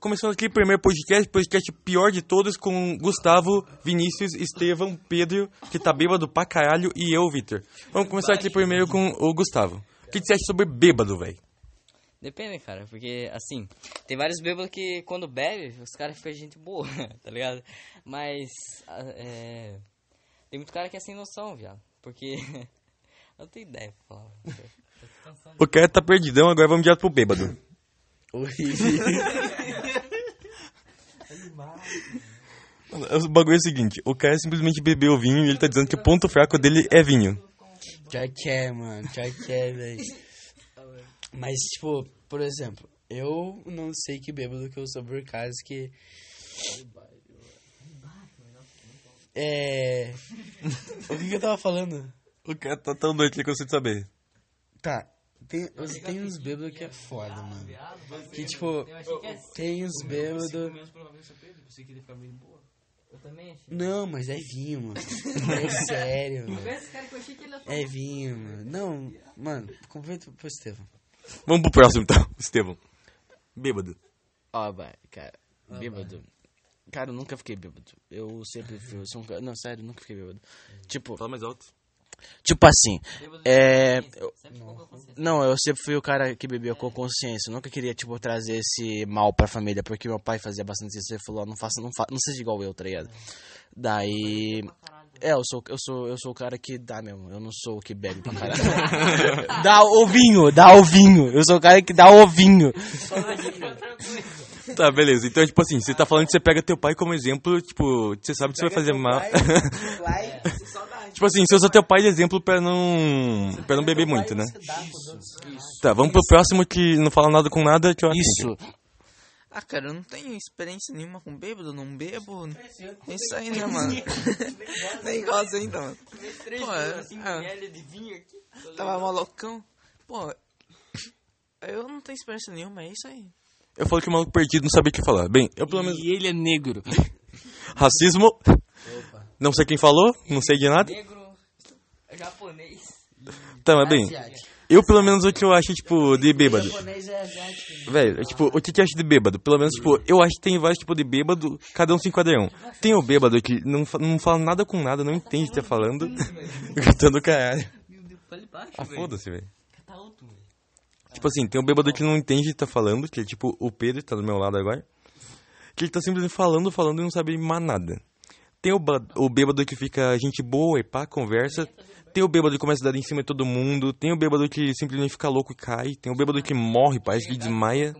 Começando aqui o primeiro podcast, podcast pior de todos, com Gustavo, Vinícius, Estevão, Pedro, que tá bêbado pra caralho, e eu, Vitor. Vamos começar aqui primeiro com o Gustavo. O que você acha sobre bêbado, velho? Depende, cara, porque assim, tem vários bêbados que quando bebe, os caras ficam gente boa, tá ligado? Mas é, tem muito cara que é sem noção, viado. Porque. eu não tenho ideia, pô. O cara tá perdidão, agora vamos direto pro bêbado. Oi. O bagulho é o seguinte, o cara simplesmente bebeu vinho e ele tá dizendo que o ponto fraco dele é vinho. Pior que é, mano. Pior que é, velho. Mas, tipo, por exemplo, eu não sei que bêbado que eu sou por causa que. É. O que, que eu tava falando? O cara tá tão doido que eu consigo saber. Tá. Tem, os- tem uns bêbados que é foda, mano. Que, tipo, tem uns bêbados. Eu também achei. Não, mas é vinho, mano. É sério, mano. É vinho, mano. Não, mano, comenta pro Estevão. Vamos pro próximo então, Estevão. Bêbado. Ó, vai, cara, bêbado. Cara, eu nunca fiquei bêbado. Eu sempre fui. Eu sou um cara. Não, sério, eu nunca fiquei bêbado. Tipo, Fala mais alto. Tipo assim. É. eu- não, eu sempre fui o cara que bebia com consciência. Eu nunca queria, tipo, trazer esse mal pra família. Porque meu pai fazia bastante isso. Ele falou: não faça, não, fa não seja igual eu, tá ligado? Daí. É, eu sou, eu sou, eu sou o cara que dá mesmo. Eu não sou o que bebe pra caralho. dá o vinho, dá o vinho. Eu sou o cara que dá o vinho. Tá, beleza. Então, tipo assim, você tá falando que você pega teu pai como exemplo, tipo, você sabe que você vai fazer mal. tipo assim, você usa teu pai de exemplo pra não. pra não beber muito, né? Tá, vamos pro próximo que não fala nada com nada, que eu acho. Isso. Ah, cara, eu não tenho experiência nenhuma com bêbado, não bebo. É isso aí, né, mano? Nem gosto ainda, mano. Pô, é, é, de vinho aqui. tava malucão. Pô, eu não tenho experiência nenhuma, é isso aí. Eu falo que o maluco perdido não sabia o que falar. Bem, eu pelo menos. E ele é negro. Racismo. Não sei quem falou, não sei de nada. Negro, japonês. Tá, mas bem. Eu pelo menos o que eu acho, tipo, de bêbado. Velho, é, tipo, o que que eu acho de bêbado? Pelo menos, tipo, eu acho que tem vários tipos de bêbado, cada um se enquadra um. Tem o bêbado que não, não fala nada com nada, não entende o que tá falando. Gritando caralho. Ah, foda-se, velho. Tipo assim, tem o bêbado que não entende o que tá falando, que é tipo o Pedro, que tá do meu lado agora. Que ele tá simplesmente falando, falando e não sabe mais nada. Tem o, o bêbado que fica gente boa e pá, conversa. Tem o bêbado que começa a dar em cima de todo mundo. Tem o bêbado que simplesmente fica louco e cai. Tem o bêbado que morre, parece que desmaia.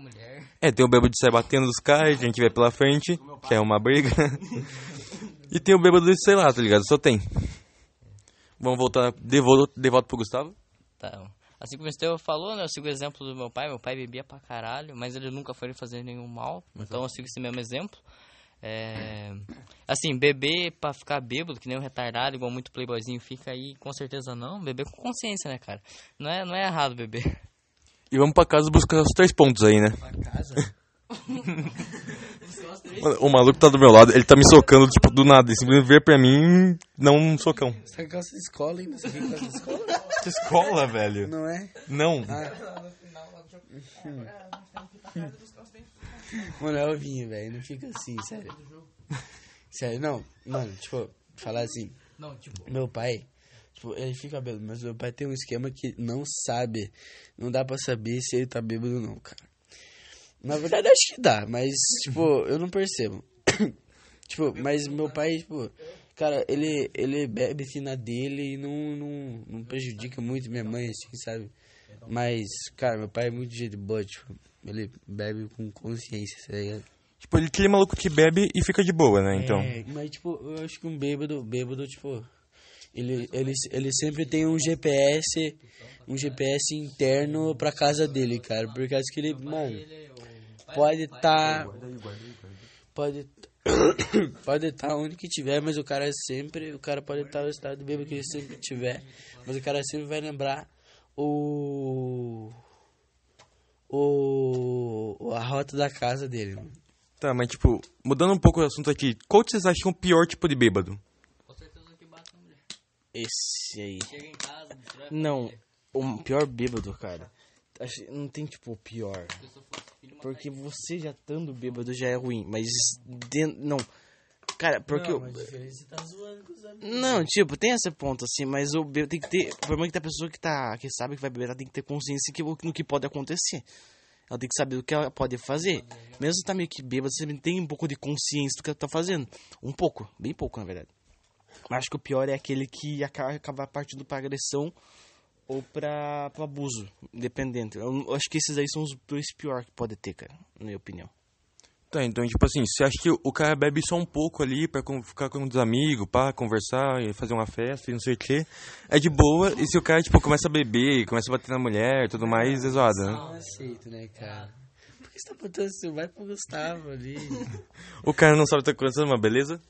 É, tem o bêbado que sai batendo nos caras, gente vê pela frente, que é uma briga. e tem o bêbado de, sei lá, tá ligado? Só tem. Vamos voltar de volta, de volta pro Gustavo? Tá. Assim como o Estevão falou, né? Eu sigo o exemplo do meu pai. Meu pai bebia pra caralho, mas ele nunca foi fazer nenhum mal. Então eu sigo esse mesmo exemplo. É... Assim, beber pra ficar bêbado, que nem um retardado, igual muito playboyzinho fica aí, com certeza não. Beber com consciência, né, cara? Não é, não é errado beber. E vamos pra casa buscar os três pontos aí, né? casa? Mano, O maluco tá do meu lado, ele tá me socando, tipo, do nada. Ele simplesmente veio pra mim, não um socão. Você tá com calça de escola ainda? Você tá com calça de escola? Que escola, velho? Não é? Não. Mano, é o vinho, velho. Não fica assim, sério. Sério, não. Mano, tipo, falar assim. Não, tipo, Meu pai, tipo, ele fica bêbado, mas meu pai tem um esquema que não sabe. Não dá pra saber se ele tá bêbado ou não, cara. Na verdade, acho que dá, mas, tipo, eu não percebo. tipo, mas meu pai, tipo, cara, ele, ele bebe assim na dele e não, não, não prejudica muito minha mãe, assim, sabe? Mas, cara, meu pai é muito jeito boa, tipo, ele bebe com consciência, tá ligado? Tipo, ele aquele maluco que bebe e fica de boa, né? Então. É, mas, tipo, eu acho que um bêbado, bêbado, tipo, ele, ele, ele sempre tem um GPS, um GPS interno pra casa dele, cara. Por causa que ele, mano, pode estar. Pode. pode estar onde que tiver, mas o cara sempre. O cara pode estar no estado bêbado que ele sempre tiver. Mas o cara sempre vai lembrar o. O. A rota da casa dele, mano. Tá, mas tipo, mudando um pouco o assunto aqui, qual que vocês acham o pior tipo de bêbado? com certeza que bate na mulher. Esse aí. Chega em casa, destrói Não, o pior bêbado, cara. Acho, não tem tipo o pior. Porque você já estando bêbado já é ruim, mas dentro, não. Cara, porque Não, mas é tá zoando com os amigos. Não, tipo, tem esse ponto assim, mas o bêbado tem que ter. O problema é que a pessoa que tá. que sabe que vai beber, ela tem que ter consciência que, no que pode acontecer. Ela tem que saber o que ela pode fazer. Mesmo se tá meio que bêbado, você tem um pouco de consciência do que ela tá fazendo. Um pouco, bem pouco, na verdade. Mas acho que o pior é aquele que acaba, acaba partindo pra agressão ou pra, pra abuso, independente. Eu, eu acho que esses aí são os dois piores que pode ter, cara, na minha opinião. Tá, então, tipo assim, você acha que o cara bebe só um pouco ali pra ficar com os amigos, pá, conversar e fazer uma festa e não sei o quê, é de boa, e se o cara, tipo, começa a beber, começa a bater na mulher e tudo mais, é zoado, né? Não aceito, né, cara? Que você tá botando assim? Vai pro Gustavo ali. O cara não sabe o que tá acontecendo, mas beleza?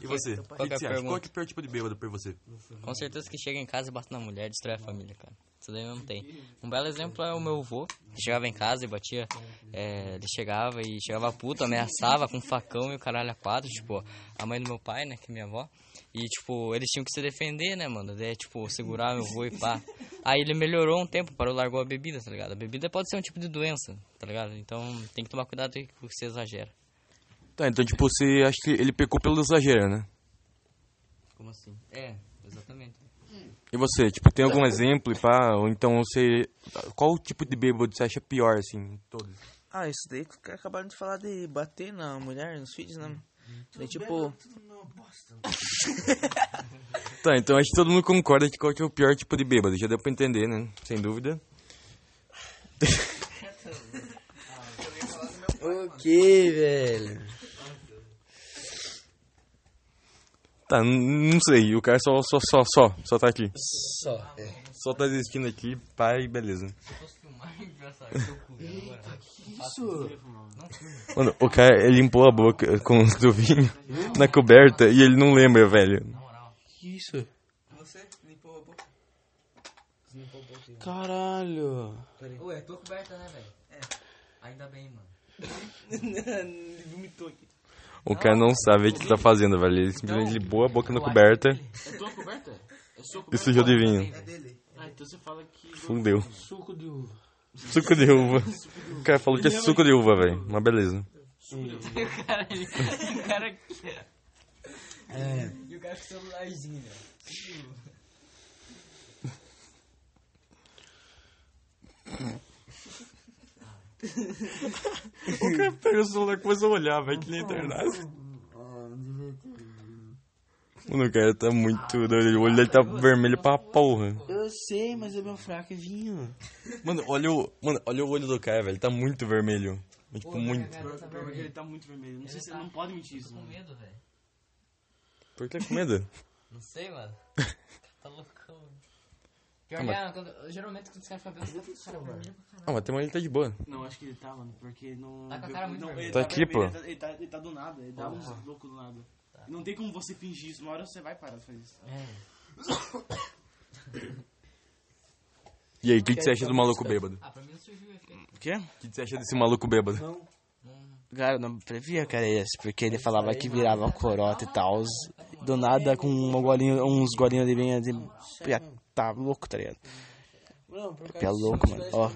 E você? O que que é a você acha? Qual que é o pior tipo de bêbado pra você? Com certeza que chega em casa e bate na mulher, destrói a família, cara. Isso daí não tem. Um belo exemplo é o meu avô. Ele chegava em casa e batia. é, ele chegava e chegava puto, ameaçava com um facão e o caralho a quatro. Tipo, a mãe do meu pai, né, que é minha avó. E, tipo, eles tinham que se defender, né, mano? Daí, tipo, segurar meu avô e pá. Aí ele melhorou um tempo, parou, largou a bebida, tá ligado? A bebida pode ser um tipo de doença, tá ligado? Então tem que tomar cuidado com o que você exagera. Tá, então, tipo, você acha que ele pecou pelo exagero, né? Como assim? É, exatamente. E você, tipo, tem algum exemplo e pá? Ou então você. Qual tipo de bêbado você acha pior, assim, todos? Ah, isso daí que acabaram de falar de bater na mulher, nos filhos, né? Daí, tipo, Tá, então acho que todo mundo concorda que qual que é o pior tipo de bêbado. Já deu pra entender, né? Sem dúvida. ok, velho. Tá, não sei. O cara só, só, só, só, só tá aqui. Só. É. Só tá existindo aqui, pai, beleza. Isso. Mano, o cara ele limpou a boca com o vinho na coberta e ele não lembra, velho. Que isso? Você limpou a boca? Caralho. Ué, tô coberta, né, velho? É. Ainda bem, mano. Ele vomitou aqui. O cara não sabe o que tá fazendo, velho. Ele simplesmente limpou a boca na coberta É tua coberta? É sua e coberta? sujou de vinho. Ah, então você fala que... Fudeu. Suco de uva. Suco de uva. O cara falou que é suco de uva, velho. Mas beleza. O cara, ele, o cara... É. E o cara com o celularzinho, né? O cara pega o celular e começa a olhar, velho, que nem internet. Mano, o cara tá muito doido. O olho dele tá vermelho pra porra. Eu sei, mas é meu fraco é vinho. Mano, olha o, mano, olha o olho do cara, velho. Tá muito vermelho. Mas, Tipo, muito. Porque ele tá muito vermelho. Não sei se ele não pode mentir isso. Com medo, velho. Por que com medo? Não sei, mano. Tá loucão. Pior Ah, que mas- é, quando, geralmente quando os caras ficam bêbados, o cara vermelho pra caralho. Ah, mas tem uma ele tá de boa. Não, acho que ele tá, mano, porque não... Tá com a cara muito não, vermelha. ele Tá aqui, vermelho, pô. Ele tá, ele, tá, ele tá do nada, ele dá uns loucos do nada. Não tem como você fingir isso, uma hora você vai parar de fazer isso. É. E aí, o que, que você acha do maluco bêbado? Ah, pra mim não surgiu o efeito. O quê? O que, que você acha desse maluco bêbado? Cara, não previa que era esse, porque ele falava que virava corota e tal. Do nada, com uma golinha, uns golinhos de vinho, de... Tá louco, tá ligado? Não, por Pé louco, mano. Ó.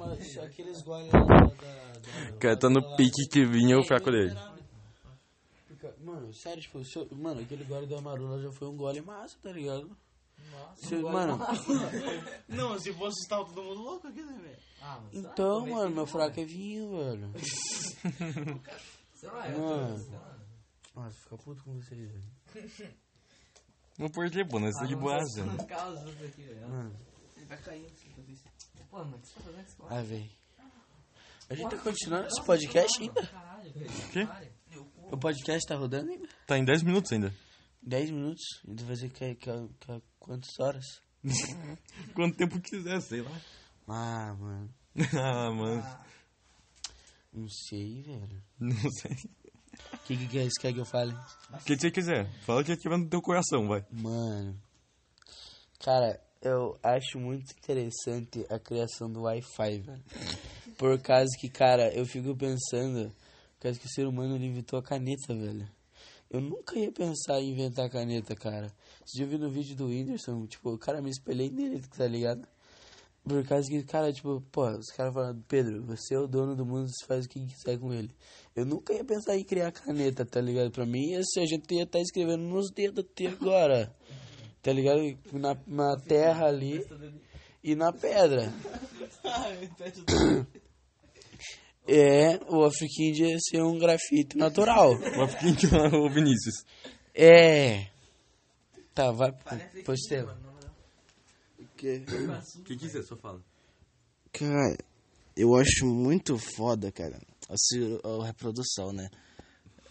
Aqueles goles da, da, da- O cara tá no pique que vinha o fraco dele. Mano, sério, tipo, se eu- mano, aquele gole da Marula já foi um gole massa, tá ligado? Nossa, mano, Não, se fosse estar todo mundo louco aqui, né, velho? Ah, mas então, mano, meu fraco é vinho, velho. sei lá, Mano. Nossa, fica puto com vocês, velho. Não por que, pô, nós tá de boasa. Causa isso aqui, velho. Mano, Ele vai cair. Pô, mano, o que você tá fazendo esse ai, velho. A gente tá continuando esse podcast ainda? caralho, velho? Quê? O podcast tá rodando ainda? Tá em 10 minutos ainda. 10 minutos? Então vai ser que, que, que, quantas horas? Quanto tempo quiser, sei lá. Ah, mano. ah, mano. Não sei, velho. Não sei. O que, que, que é isso que, é que eu fale? O que você quiser. Fala o que tiver no teu coração, vai. Mano. Cara, eu acho muito interessante a criação do Wi-Fi, velho. Por causa que, cara, eu fico pensando. Por causa que o ser humano inventou a caneta, velho. Eu nunca ia pensar em inventar a caneta, cara. Você já viu no vídeo do Whindersson? Tipo, o cara me espelhei nele, tá ligado? Por causa que, cara, tipo, pô, os caras falando, Pedro, você é o dono do mundo, você faz o que quiser com ele. Eu nunca ia pensar em criar caneta, tá ligado? Pra mim, ser, a gente ia estar escrevendo nos dedos até agora. Tá ligado? Na, na terra ali e na pedra. É, o Afriquinha ia ser um grafite natural. Uma fiquinha lá, o Vinícius. É. Tá, vai. Pois tem. O que quiser, só fala. Cara, eu acho muito foda, cara. Assim, a reprodução, né?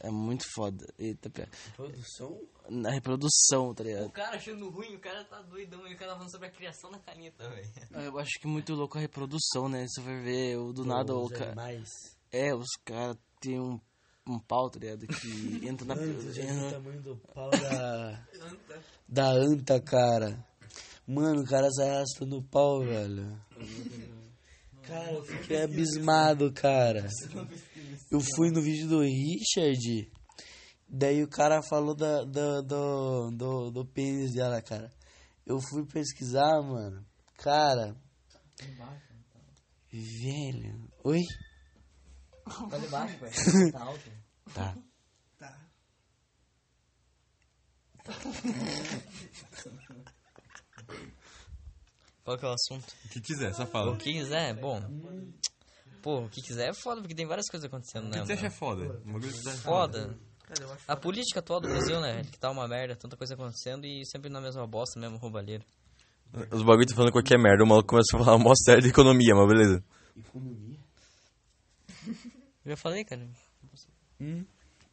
É muito foda. Eita, pera. Produção? Na reprodução, tá ligado? O cara achando ruim, o cara tá doidão e o cara falando sobre a criação da caneta, velho. Eu acho que muito louco a reprodução, né? Você vai ver, o do nada, o cara. animais. É, os caras têm um, um pau, tá ligado? Que entra na. Mano, já o tamanho do pau da. da anta, cara. Mano, o cara sai arrastando o pau, velho. Cara, eu fiquei abismado, cara. Eu fui no vídeo do Richard. Daí o cara falou da, da- do, do, do pênis dela, cara. Eu fui pesquisar, mano. Cara. Velho. Oi? Tá de baixo, velho. Tá alto. Tá. Qual que é o assunto? O que quiser, só fala. O que quiser, bom. Pô, o que quiser é foda, porque tem várias coisas acontecendo, O né? que você mano? acha foda? Bagulho que você acha Foda. A política atual do Brasil, né? Que tá uma merda, tanta coisa acontecendo e sempre na mesma bosta, mesmo roubalheiro. Os bagulho tá falando qualquer merda, o maluco começa a falar mó sério de economia, mas beleza. Economia? Já falei, cara.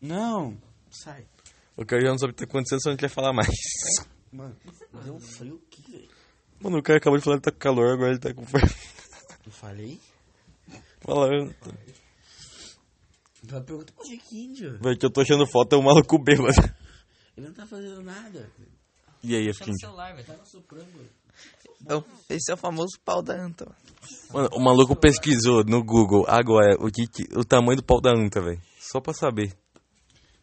Não. Sai. O cara já não sabe o que tá acontecendo, só não quer falar mais. Mano, deu um frio aqui, velho. Mano, o cara acabou de falar que tá com calor, agora ele tá com fome. Eu falei? Falando. Ela pergunta pro Chiquinho. Velho, que eu tô achando foto, é um maluco bêbado. Ele não tá fazendo nada. E aí, Deixa no Afkin? celular, velho. Então, esse é o famoso pau da anta. mano. Mano, o maluco pesquisou no Google agora o, que, que- o tamanho do pau da anta, velho. Só pra saber.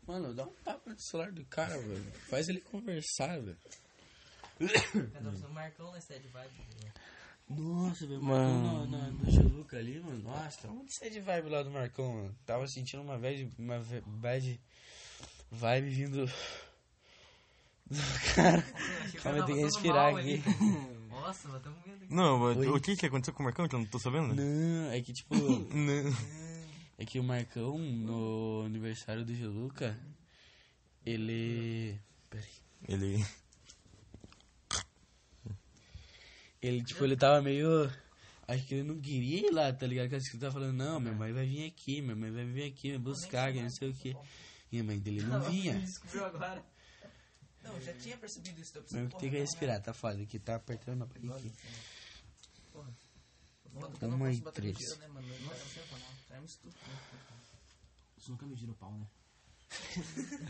Mano, dá um papo no celular do cara, velho. Faz ele conversar, velho. O Marcão na Sede Vibe. Nossa, velho. Mano. Marcão no, no, no Geluca ali, mano. Nossa, tá muito sad vibe lá do Marcão, mano. Tava sentindo uma bad, uma bad vibe vindo do cara. Calma, eu tenho que respirar aqui. Nossa, mas tamo vendo aqui. Não, Oi? o que que aconteceu com o Marcão que eu não tô sabendo? Não, é que tipo... Não. É que o Marcão, no aniversário do Geluca, ele... Peraí. Ele... Ele, tipo, ele tava meio... Acho que ele não queria ir lá, tá ligado? Que ele tava falando, não, minha mãe vai vir aqui, minha mãe vai vir aqui me buscar, que não sei o que. E a mãe dele não vinha. Descobriu agora. Não, já tinha percebido isso. Mas tenho que respirar, tá foda, que tá apertando a barriga aqui. Uma e três. né? É um estúpido. Vocês nunca mediram o pau, né?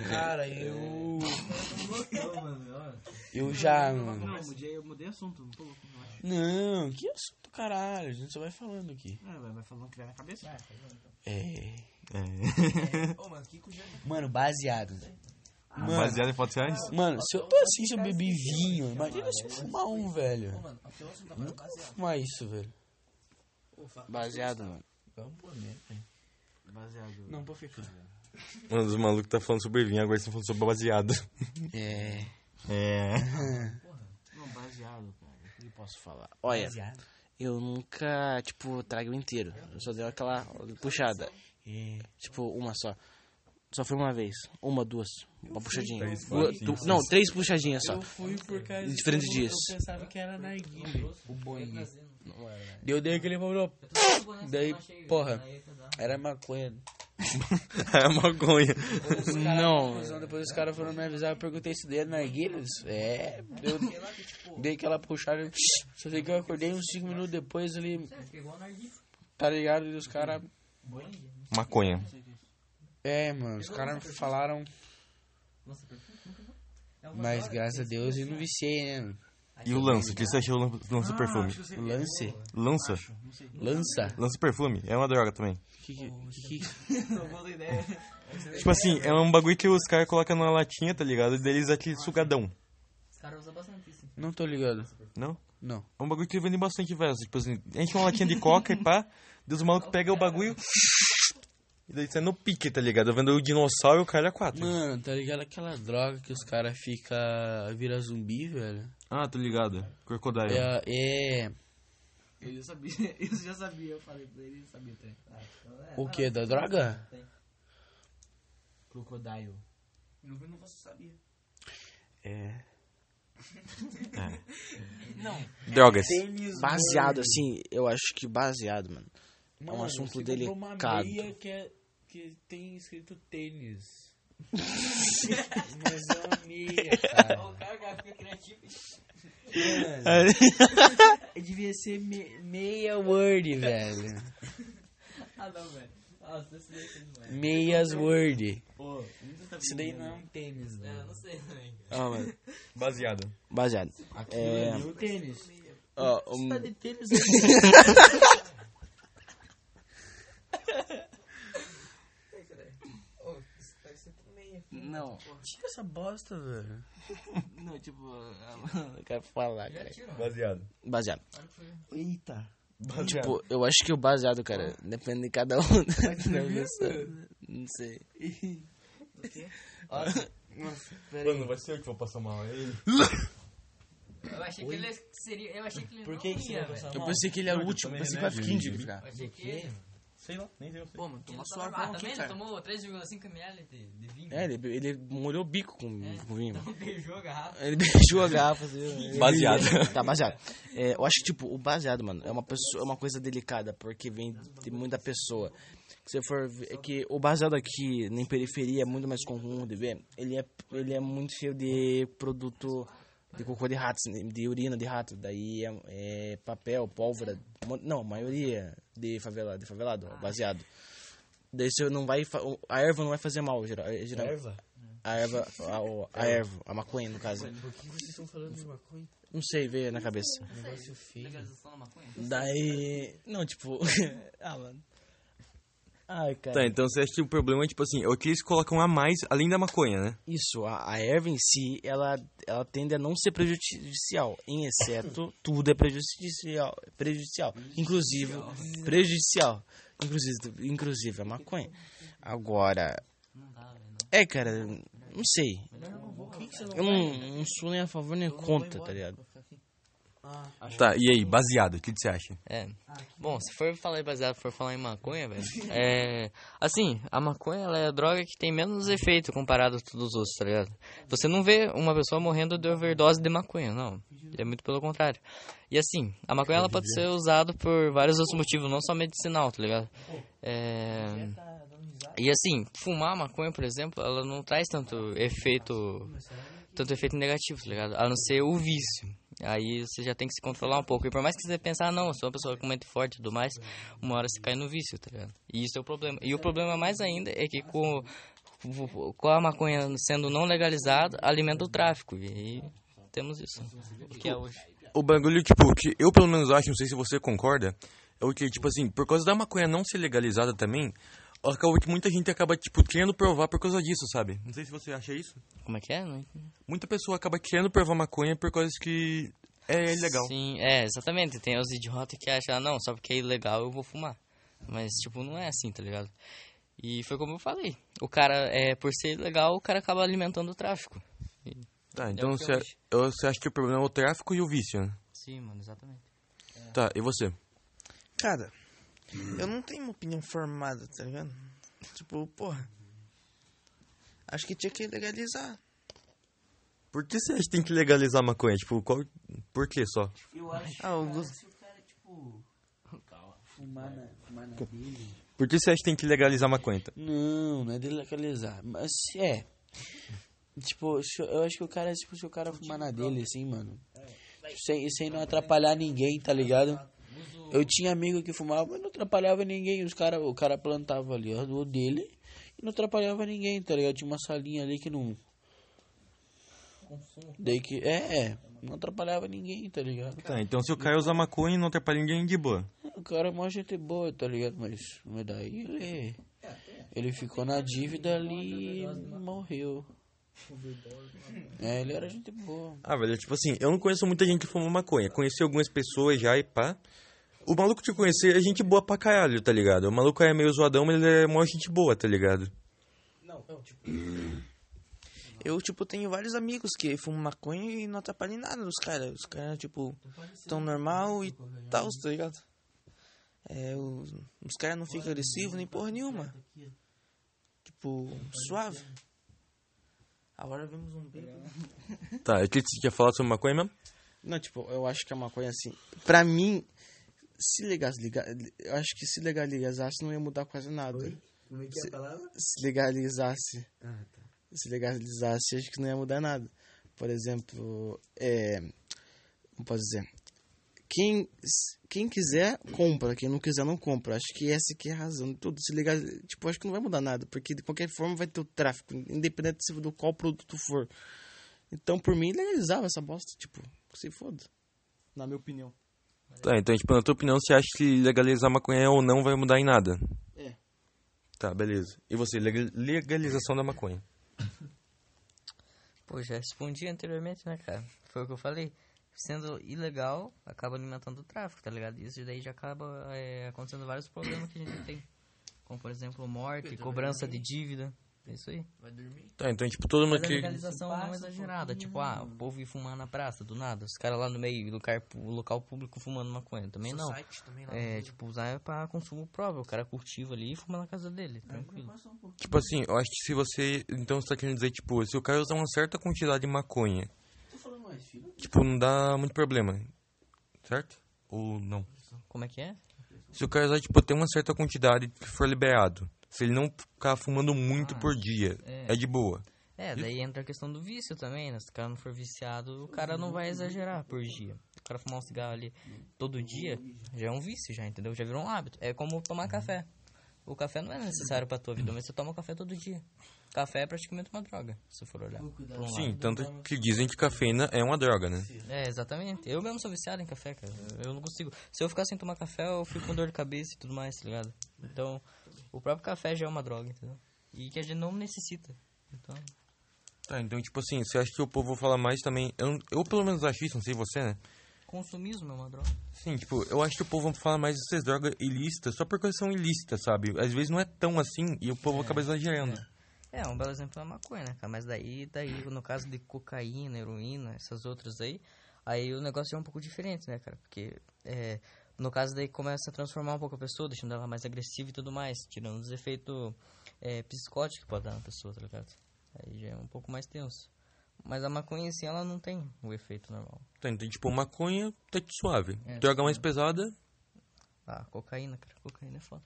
Cara, eu... Eu já, mano. Não, eu mudei, eu mudei assunto, não tô louco, não acho. Não, que assunto, caralho. A gente só vai falando aqui. É, vai, vai falando o que vier na cabeça. É... Ô, mano, que cuja. Mano, baseado. Mano, Baseado em fotos reais? mano, se eu tô assim, se eu bebi vinho, imagina se eu fumar um, velho. Mano, aqui eu tá Nunca vou fumar isso, velho. Baseado, mano. Vamos pôr, né? Baseado. Não, pode ficar. Mano, os malucos tá falando sobre vinho, agora estão falando sobre baseado. É... É. Não, baseado, cara. O que eu posso falar? Olha, Baseado. eu nunca, tipo, trago inteiro. Eu só dei aquela puxada. É... Tipo, uma só. Só foi uma vez. Uma, duas. Uma puxadinha. três, Duas- du- não, três puxadinhas só. Eu fui por causa Em diferentes eu- dias. Eu pensava que era narguilha, o boing. Deu dei aquele falou, daí, porra, era maconha. É maconha. Os cara- Não. Depois os caras foram me avisar, eu perguntei se daí era narguilha. É, eu dei aquela puxada, só sei que eu acordei uns 5 minutos depois ali, tá ligado? E os caras, Maconha. é, mano, os caras falaram, mas graças a Deus eu não viciei, né, mano? E o lança? O que você achou do lan- lança perfume? O lance, Lança? lança, Lança perfume? É uma droga também. que, que, que, Tipo assim, é um bagulho que os caras colocam numa latinha, tá ligado? E deles aquele sugadão. Os caras usam bastante isso. não tô ligado. Não? Não. É um bagulho que vende bastante, velho. Tipo assim, enche uma latinha de coca e pá. Deus o maluco pega o bagulho. E daí no pique, tá ligado? Vendo o dinossauro e o cara é quatro. Mano, tá ligado aquela droga que os caras ficam. vira zumbi, velho? Ah, tô ligado. Crocodile. É. é Eu já sabia, eu já sabia, eu falei pra ele, ele sabia até. o que? Da droga? Crocodile. Não, não você sabia. É. Drogas. Baseado, assim, eu acho que baseado, mano. É um assunto você comprou uma delicado. meia que, é, que tem escrito tênis. Mas é cara. O cara fica criativo. Devia ser me- meia word, velho. Ah, não, velho. Ah, isso daí não é. Meias word. Pô, Isso daí não é um tênis, É, né? eu não sei também. Ah, mano, Baseado. baseado. É, o tênis. ó, um- de tênis Não, Tira essa bosta, velho. não, tipo, eu quero falar, cara. Baseado. Baseado. Eita. Tipo, eu acho que o baseado, cara, depende de cada um pessoa. Não sei. Mano, vai ser eu que vou passar mal. Ele... Eu achei que ele seria. Eu achei que ele Por não que que você ia, Eu pensei que ele é o último, pensei que né, vai ficar. Eu achei que. Sei lá, nem sei. Pô, mano, tomou- ah, mão também aqui, cara. tomou 3,5 ml de, de vinho. É, ele, ele molhou o bico com, com vinho. Então beijou a garrafa. Ele beijou a garrafa. Assim, Baseado. Tá, baseado. É, eu acho que, tipo, o baseado, mano, é uma, pessoa, é uma coisa delicada, porque vem de muita pessoa. Se você for ver, é que o baseado aqui, em periferia, é muito mais comum de ver. Ele é, ele é muito cheio de produto de cocô de ratos, de urina de rato. Daí é, é papel, pólvora. Não, maioria de favelado, de favelado ó, baseado. Daí você não vai. A erva não vai fazer mal, geral. é, geral- Erva? A erva, a, a erva, a maconha, no caso. Por que vocês estão falando de maconha? Não sei, veio na cabeça. Negócio feio. Daí. Não, tipo. ah, mano. Ai, cara. Tá, então você acha que o problema é, tipo assim, é o que eles colocam a mais, além da maconha, né? Isso, a, a erva em si, ela, ela tende a não ser prejudicial. Em exceto, tudo é prejudicial. Prejudicial. Inclusive. Prejudicial. Inclusive, inclusive a maconha. Agora. É, cara, não sei. Eu não, não sou nem a favor nem contra, tá ligado? Tá, e aí, baseado, o que que você acha? É. Bom, se for falar em baseado, for falar em maconha, velho. É. Assim, a maconha ela é a droga que tem menos efeito comparado a todos os outros, tá ligado? Você não vê uma pessoa morrendo de overdose de maconha, não. É muito pelo contrário. E assim, a maconha ela pode ser usada por vários outros motivos, não só medicinal, tá ligado? É. E assim, fumar maconha, por exemplo, ela não traz tanto efeito tanto efeito negativo, tá ligado? A não ser o vício. Aí você já tem que se controlar um pouco. E por mais que você pense, ah, não, eu sou uma pessoa com mente forte e tudo mais, uma hora você cai no vício, tá ligado? E isso é o problema. E o problema mais ainda é que com, com a maconha sendo não legalizada, alimenta o tráfico. E aí temos isso. Que é hoje. O bagulho, tipo, que eu pelo menos acho, não sei se você concorda, é o que, tipo assim, por causa da maconha não ser legalizada também, acaba que muita gente acaba, tipo, querendo provar por causa disso, sabe? Não sei se você acha isso. Como é que é? Não Muita pessoa acaba querendo provar maconha por causa que é ilegal. Sim, é, exatamente. Tem os idiotas que acham, ah, não, só porque é ilegal eu vou fumar. Mas, tipo, não é assim, tá ligado? E foi como eu falei. O cara, é, por ser ilegal, o cara acaba alimentando o tráfico. Tá, então o que você, você acha que o problema é o tráfico e o vício, né? Sim, mano, exatamente. Tá, e você? Cara, eu não tenho uma opinião formada, tá ligado? Tipo, porra. Acho que tinha que legalizar. Por que você acha que tem que legalizar a maconha? Tipo, qual... por que só? Eu acho Ah, eu gosto. se o cara, tipo. Fumar na, fumar na dele. Por que você acha que tem que legalizar a maconha? então? Não, não é de legalizar. Mas é. Tipo, eu acho que o cara, tipo, se o cara fumar na dele, assim, mano. Sem, sem não atrapalhar ninguém, tá ligado? Eu tinha amigo que fumava, mas não atrapalhava ninguém. Os cara, o cara plantava ali, o dele, e não atrapalhava ninguém, tá ligado? Tinha uma salinha ali que não. Daí que. É, é. Não atrapalhava ninguém, tá ligado? Tá, então se o cara usar maconha não atrapalha ninguém de boa. O cara é uma gente boa, tá ligado? Mas, mas daí ele. Ele ficou na dívida ali e morreu. É, ele era gente boa. Ah, velho, tipo assim, eu não conheço muita gente que fuma maconha. Conheci algumas pessoas já e pá. O maluco te conhecer é gente boa pra caralho, tá ligado? O maluco é meio zoadão, mas ele é mó gente boa, tá ligado? Eu, tipo, tenho vários amigos que fumam maconha e não atrapalham em nada os caras. Os caras, tipo, tão normal e tal, tá ligado? É, os, os caras não ficam agressivos nem porra nenhuma. Tipo, suave. Agora vemos um bêbado. Tá, o que você quer falar sobre maconha mesmo? Não, tipo, eu acho que a maconha, assim, pra mim, se legalizar, eu acho que se legalizasse não ia mudar quase nada. Como é que é a palavra? Se legalizasse, Ah, tá. se legalizasse, acho que não ia mudar nada. Por exemplo, é, como posso dizer, quem, quem quiser, compra, quem não quiser, não compra. Acho que essa que é a razão de tudo. Se ligar, tipo, acho que não vai mudar nada, porque de qualquer forma vai ter o tráfico, independente do qual produto for. Então, por mim, legalizava essa bosta, tipo, se foda. Na minha opinião. Tá, então, tipo, na tua opinião, você acha que legalizar maconha ou não vai mudar em nada? É. Tá, beleza. E você, lega- legalização da maconha? Pô, já respondi anteriormente, né, cara? Foi o que eu falei. Sendo ilegal, acaba alimentando o tráfico, tá ligado? Isso daí já acaba é, acontecendo vários problemas que a gente tem. Como, por exemplo, morte, cobrança de dívida. É isso aí. Tá, então, tipo, todo mundo Mas a que... legalização não é exagerada. Tipo, ah, o povo ir fumar na praça, do nada. Os caras lá no meio, o local público fumando maconha. Também não. Também. É, tipo, usar é pra consumo próprio. O cara cultiva ali e fuma na casa dele, tranquilo. Tipo assim, eu acho que se você... Então, você tá querendo dizer, tipo, se o cara usar uma certa quantidade de maconha, tipo, não dá muito problema, certo? Ou não? Como é que é? Se o cara usar, tipo, tem uma certa quantidade que for liberado, se ele não ficar fumando muito por dia, é. de boa. É, daí entra a questão do vício também, né? Se o cara não for viciado, o cara não vai exagerar por dia. O cara fumar um cigarro ali todo dia, já é um vício, já, entendeu? Já virou um hábito. É como tomar café. O café não é necessário pra tua vida, mas você toma café todo dia. Café é praticamente uma droga, se for olhar. um Sim, lado. tanto que dizem que cafeína é uma droga, né? É, exatamente. Eu mesmo sou viciado em café, cara. Eu não consigo. Se eu ficar sem tomar café, eu fico com dor de cabeça e tudo mais, tá ligado? Então, o próprio café já é uma droga, entendeu? E que a gente não necessita. Então, Tá, então, tipo assim, você acha que o povo fala mais também... Eu, eu pelo menos acho isso, não sei você, né? consumismo é uma droga. Sim, tipo, eu acho que o povo fala mais dessas drogas ilícitas só porque são ilícitas, sabe? Às vezes não é tão assim e o povo acaba exagerando. É, um belo exemplo é a maconha, né, cara? Mas daí, daí, no caso de cocaína, heroína, essas outras aí, aí o negócio é um pouco diferente, né, cara? Porque, é, no caso daí começa a transformar um pouco a pessoa, deixando ela mais agressiva e tudo mais, tirando os efeitos é, psicóticos que pode dar na pessoa, tá ligado? Aí já é um pouco mais tenso. Mas a maconha si, ela não tem o efeito normal. Tá, então, tipo, maconha tá suave. É, Droga mais pesada... Ah, cocaína, cara. Cocaína é foda.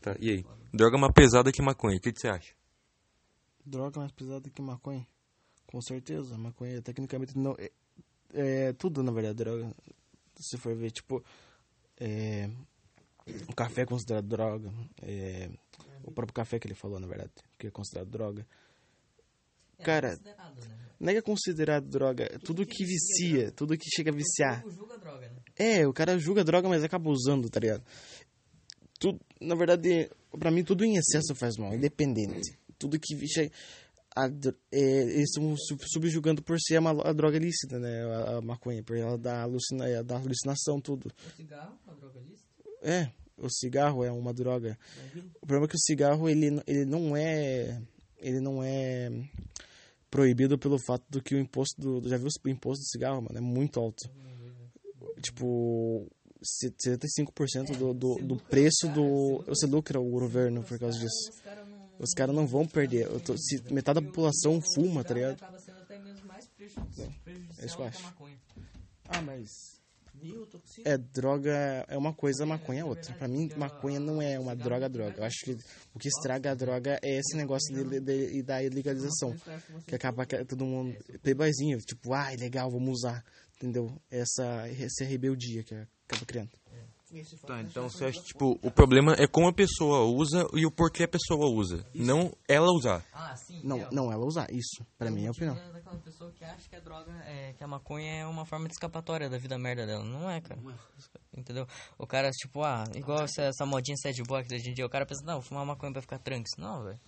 Tá, e aí? Droga mais pesada que maconha, o que, que você acha? Droga mais pesada que maconha. Com certeza. Maconha tecnicamente não. É, é tudo, na verdade, droga. Se for ver, tipo. É, o café é considerado droga. É, o próprio café que ele falou, na verdade, que é considerado droga. Cara, não é que é considerado droga. Tudo que vicia, tudo que chega a viciar. julga droga, né? É, o cara julga droga, mas acaba usando, tá ligado? Tudo, na verdade, pra mim, tudo em excesso faz mal, independente. Tudo que chega. A, é, eles estão sub- subjugando por ser uma, a droga lícita, né? A, a maconha, por ela dá, alucina, ela dá alucinação, tudo. O cigarro, uma droga lícita? É, o cigarro é uma droga. O problema é que o cigarro, ele, ele não é. Ele não é proibido pelo fato do que o imposto do. Já viu o imposto do cigarro, mano? É muito alto. Tipo. se- 75% do, do, do preço do. Você lucra o governo por causa disso. Os caras não vão perder. Eu tô- se metade da população fuma, tá ligado? Acaba sendo até mesmo mais prejudici- é isso que eu prejudicial do que a acho. maconha. Ah, mas. É, droga é uma coisa, maconha é outra. Pra mim, maconha não é uma droga, droga. Eu acho que o que estraga a droga é esse negócio de, de, de- da legalização. Que acaba que todo mundo. Playboyzinho, tipo, ah, é legal, vamos usar. Entendeu? Essa, essa rebeldia que acaba criando. Tá, então você acha, tipo, o problema é como a pessoa usa e o porquê a pessoa usa. Não ela usar. Ah, sim. Não, é, não ela usar. Isso, pra mim é a opinião. É daquela pessoa que acha que a droga é que a maconha é uma forma de escapatória da vida merda dela. Não é, cara. Entendeu? O cara, tipo, ah, igual essa, essa modinha sad boy que hoje em dia, o cara pensa, não, vou fumar maconha pra ficar tranks. Não, velho.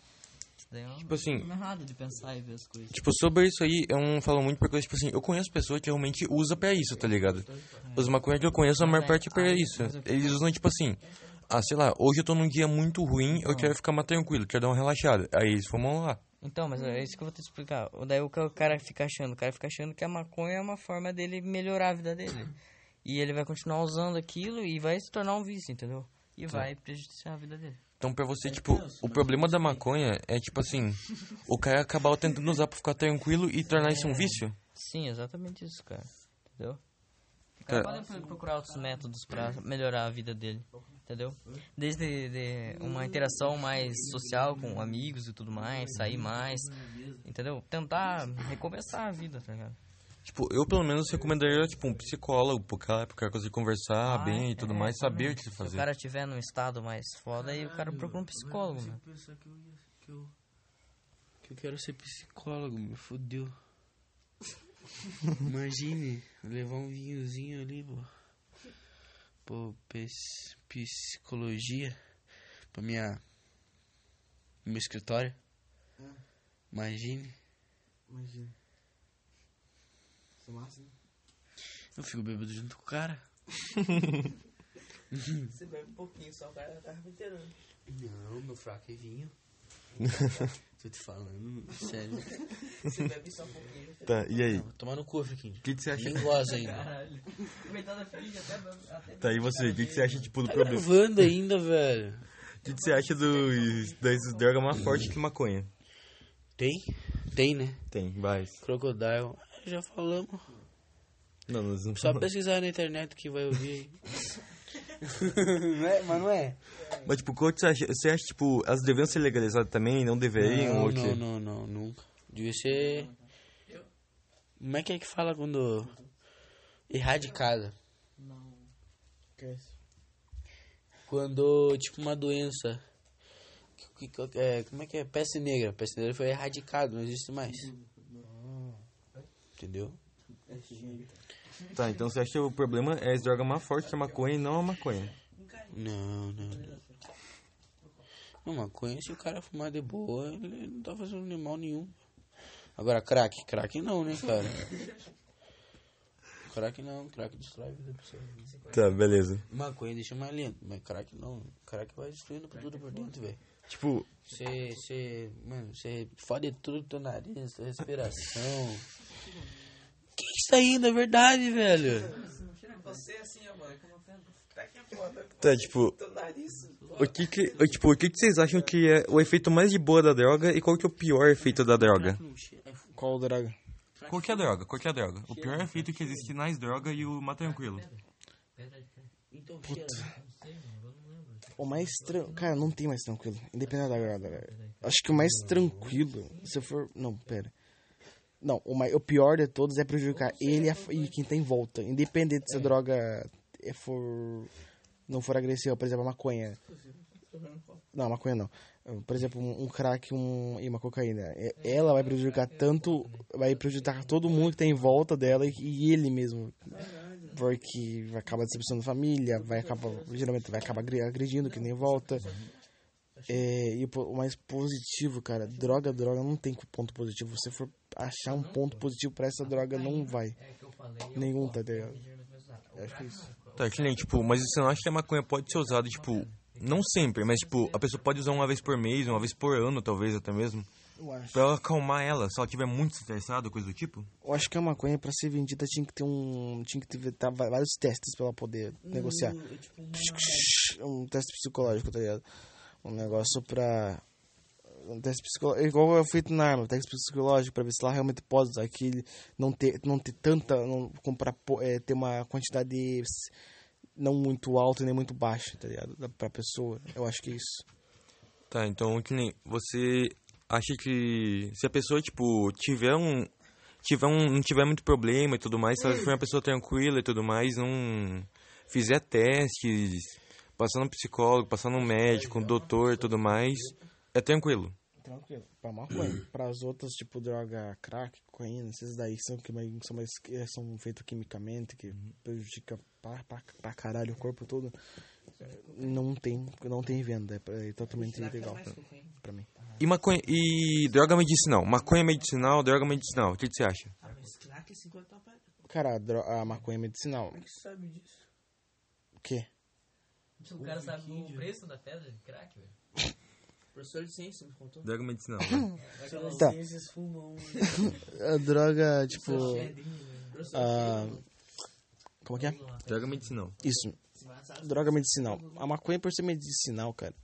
Daí é uma Tipo assim- forma errada de pensar e ver as coisas. Tipo, sobre isso aí, eu não falo muito porque, tipo assim, eu conheço pessoas que realmente usam pra isso, tá ligado? Os maconheiros que eu conheço, a maior parte é pra isso. Eles usam, tipo assim, ah, sei lá, hoje eu tô num dia muito ruim, eu quero ficar mais tranquilo, quero dar uma relaxada. Aí eles fumam lá. Então, mas é isso que eu vou te explicar. Daí o que o cara fica achando? O cara fica achando que a maconha é uma forma dele melhorar a vida dele. E ele vai continuar usando aquilo e vai se tornar um vício, entendeu? E vai prejudiciar a vida dele. Então, pra você, tipo, o problema da maconha é, tipo assim, o cara acabar tentando usar pra ficar tranquilo e tornar isso um vício. Sim, exatamente isso, cara. Entendeu? O Cara- cara pode pro- procurar outros métodos pra melhorar a vida dele. Entendeu? Desde de uma interação mais social com amigos e tudo mais, sair mais. Entendeu? Tentar recomeçar a vida, tá ligado? Tipo, eu pelo menos recomendaria, tipo, um psicólogo pro cara, pro cara conseguir conversar Ah, bem e tudo é, mais, saber também. o que Se o fazer. cara tiver num estado mais foda, aí o cara procura um psicólogo, né? pensar que eu, ia- que eu, que eu quero ser psicólogo, me fodeu. Imagine levar um vinhozinho ali, pô. Pô, psicologia pra minha. meu escritório. Imagine. Imagina. Né? Eu fico bêbado junto com o cara. Você bebe um pouquinho, só o cara tá inteirando. Não, meu fraco é vinho. Tô te falando, sério. Você bebe só um pouquinho. Tá, e aí? Tomar no cu, Fiquinho. O que, que você acha? Nem goza ainda. Caralho. Coitado da filha, até, até Tá, e você? O que, que você acha, tipo, do Tá problema? gravando ainda, velho. O que, que você acha dos, das drogas mais fortes que maconha? Tem? Tem, né? Tem, vai. Crocodile. Já falamos. Não, nós não Só pesquisar na internet que vai ouvir. não é? Mas não é? Mas, tipo, que você acha? Você acha, tipo, elas deveriam ser legalizadas também? Não deveriam? Não, ou o quê? não, não, não, nunca. Devia ser. Como é que é que fala quando. Erradicada? Que é isso? Quando, tipo, uma doença. que- que- é, como é que é? Peste negra. Peste negra foi erradicada, não existe mais. Entendeu? Tá, então você acha que o problema é as drogas mais fortes que a maconha e não a maconha? Não, não, não. Não, maconha, se o cara fumar de boa, ele não tá fazendo mal nenhum. Agora, crack, crack não, né, cara? Crack não, crack destrói a vida da pessoa. Tá, beleza. Maconha deixa mais lento, mas crack não. Crack vai destruindo tudo por dentro, velho. Tipo, Você, você, mano, você fode tudo do teu nariz, tua respiração. Que isso ainda é verdade, velho? Você assim, como tá foda. tipo, o que que, o- tipo, o que que vocês acham que é o efeito mais de boa da droga e qual que é o pior efeito da droga? Qual droga? Qual que é a droga? Qual que é a droga? O pior efeito que existe nas drogas e o mais tranquilo. O mais tranquilo. Cara, não tem mais tranquilo. Independente da droga. velho. Acho que o mais tranquilo, se for. Não, pera. Não, o, o pior de todos é prejudicar ele e a- e quem tá em volta. Independente se a droga é for. Não for agressiva, por exemplo, a maconha. Não, a maconha não. Por exemplo, um, um crack um, e uma cocaína. É- Ela vai prejudicar tanto. Vai prejudicar todo mundo que tá em volta dela e, e ele mesmo. Porque vai acabar decepcionando a família, vai acabar. Geralmente vai acabar agre- agredindo quem nem volta. É, e o mais positivo, cara, droga, droga não tem ponto positivo. Você for achar um ponto positivo pra essa droga, não vai. Nenhum, tá ligado? Eu Acho que é isso. Tá, que nem, tipo, mas você não acha que a maconha pode ser usada, tipo, não sempre, mas, tipo, a pessoa pode usar uma vez por mês, uma vez por ano, talvez, até mesmo, Eu acho. pra ela acalmar ela, se ela estiver muito estressada, coisa do tipo? Eu acho que a maconha, pra ser vendida, tinha que ter um. Tinha que ter tá, vários testes pra ela poder negociar. Um teste psicológico, tá ligado? Um negócio pra. Um teste psicológico. Igual é feito na arma, um teste psicológico pra ver se ela realmente pode usar aquilo. Não ter, não ter tanta. Não comprar, é, ter uma quantidade s- não muito alta nem muito baixa, tá ligado? Pra pessoa. Eu acho que é isso. Tá, então, que nem, você acha que se a pessoa, tipo, tiver um, tiver um, não tiver muito problema e tudo mais, se ela for uma pessoa tranquila e tudo mais, não fizer testes, passar no psicólogo, passar no médico, no doutor e tudo mais, é tranquilo. Tranquilo. Pra maconha. Para as outras, tipo droga crack, cocaína, esses daí são que mais, são mais que são feitos quimicamente, que prejudica pra, pra, pra caralho o corpo todo. Não tem, não tem venda. É, é totalmente ilegal pra, pra mim. E, maconha, e droga medicinal? Maconha medicinal, droga medicinal. O que, que você acha? Cara, a, dro- a maconha medicinal. sabe disso? O quê? O cara sabe o preço da pedra de crack, velho. Professor de ciência me contou. Droga medicinal. Tá. Ciências fumam. A droga, tipo. a- como que é? droga medicinal. Isso. Droga medicinal. A maconha, por ser medicinal, cara,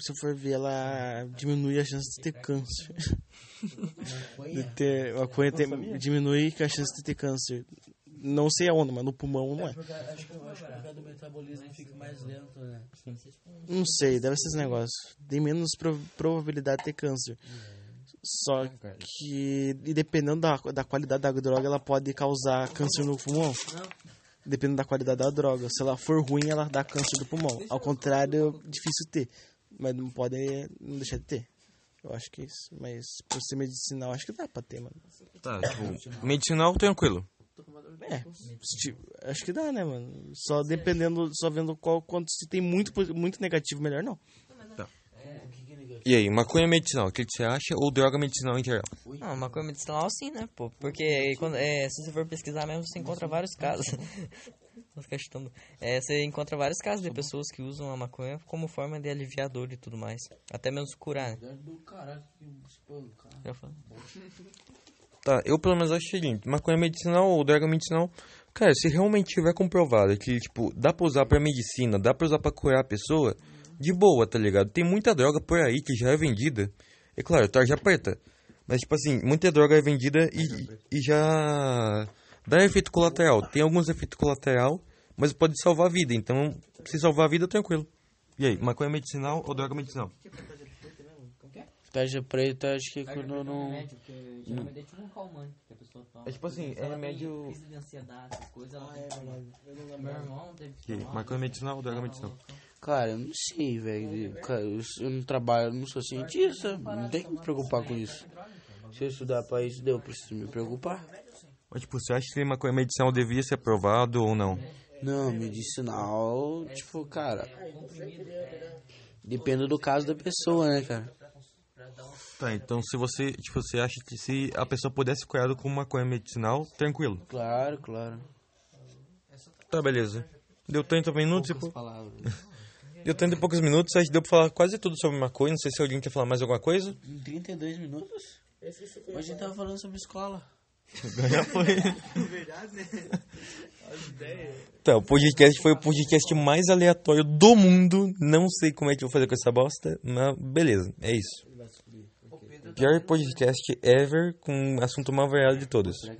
se for ver, ela diminui a chance de ter câncer. De ter, a maconha tem- diminui a chance de ter câncer. Não sei aonde, mas no pulmão não é. Acho que, acho que por causa do metabolismo fica mais lento, né? Não sei, deve ser esse negócio. Tem menos pro- probabilidade de ter câncer. Só que, e dependendo da, da qualidade da droga, ela pode causar câncer no pulmão. Dependendo da qualidade da droga. Se ela for ruim, ela dá câncer do pulmão. Ao contrário, é difícil ter. Mas não pode não deixar de ter. Eu acho que é isso. Mas por ser medicinal, acho que dá pra ter, mano. Tá, tipo, medicinal, tranquilo. É, se ti- acho que dá, né, mano? Só dependendo, só vendo qual, quanto se tem muito, muito negativo, melhor não. E aí, maconha medicinal, o que, você acha? Ou droga medicinal em geral? Não, maconha medicinal sim, né, pô? Porque quando, é, se você for pesquisar mesmo, você encontra vários casos. Vou ficar chutando. É, você encontra vários casos de pessoas que usam a maconha como forma de aliviar dor e tudo mais. Até mesmo curar, né? Já falei. Tá, eu pelo menos acho o seguinte, maconha medicinal ou droga medicinal, cara, se realmente tiver comprovado que, tipo, dá pra usar pra medicina, dá pra usar pra curar a pessoa, de boa, tá ligado? Tem muita droga por aí que já é vendida, é claro, tarja preta, mas, tipo assim, muita droga é vendida e, e já dá efeito colateral. Tem alguns efeitos colateral, mas pode salvar a vida, então, se salvar a vida, tranquilo. E aí, maconha medicinal ou droga medicinal? Tarja preta, acho que quando não. geralmente é tipo um calmante que a pessoa toma. É tipo assim, é remédio- Crise de ansiedade, essas coisas, tem que tomar. Meu irmão teve que maconha medicinal ou droga medicinal? Cara, eu não sei, velho. Cara, eu, não trabalho, não sou cientista. Não tem que me preocupar com isso. Se eu estudar pra isso, eu preciso me preocupar. Mas, tipo, você acha que maconha medicinal devia ser aprovado ou não? Não, medicinal, tipo, cara. Depende do caso da pessoa, né, cara? Tá, então se você, tipo, você acha que se a pessoa pudesse curado com maconha medicinal, tranquilo. Claro, claro. Tá, beleza. Deu 30 minutos e pô- Palavras. deu 30 e poucos minutos, acho que deu pra falar quase tudo sobre maconha. Não sei se alguém quer falar mais alguma coisa. Em 32 minutos? Hoje a gente tava falando sobre escola. Já foi. Tá, o podcast foi o podcast mais aleatório do mundo. Não sei como é que eu vou fazer com essa bosta, mas beleza, é isso. Pior podcast ever com assunto mais variado de todos.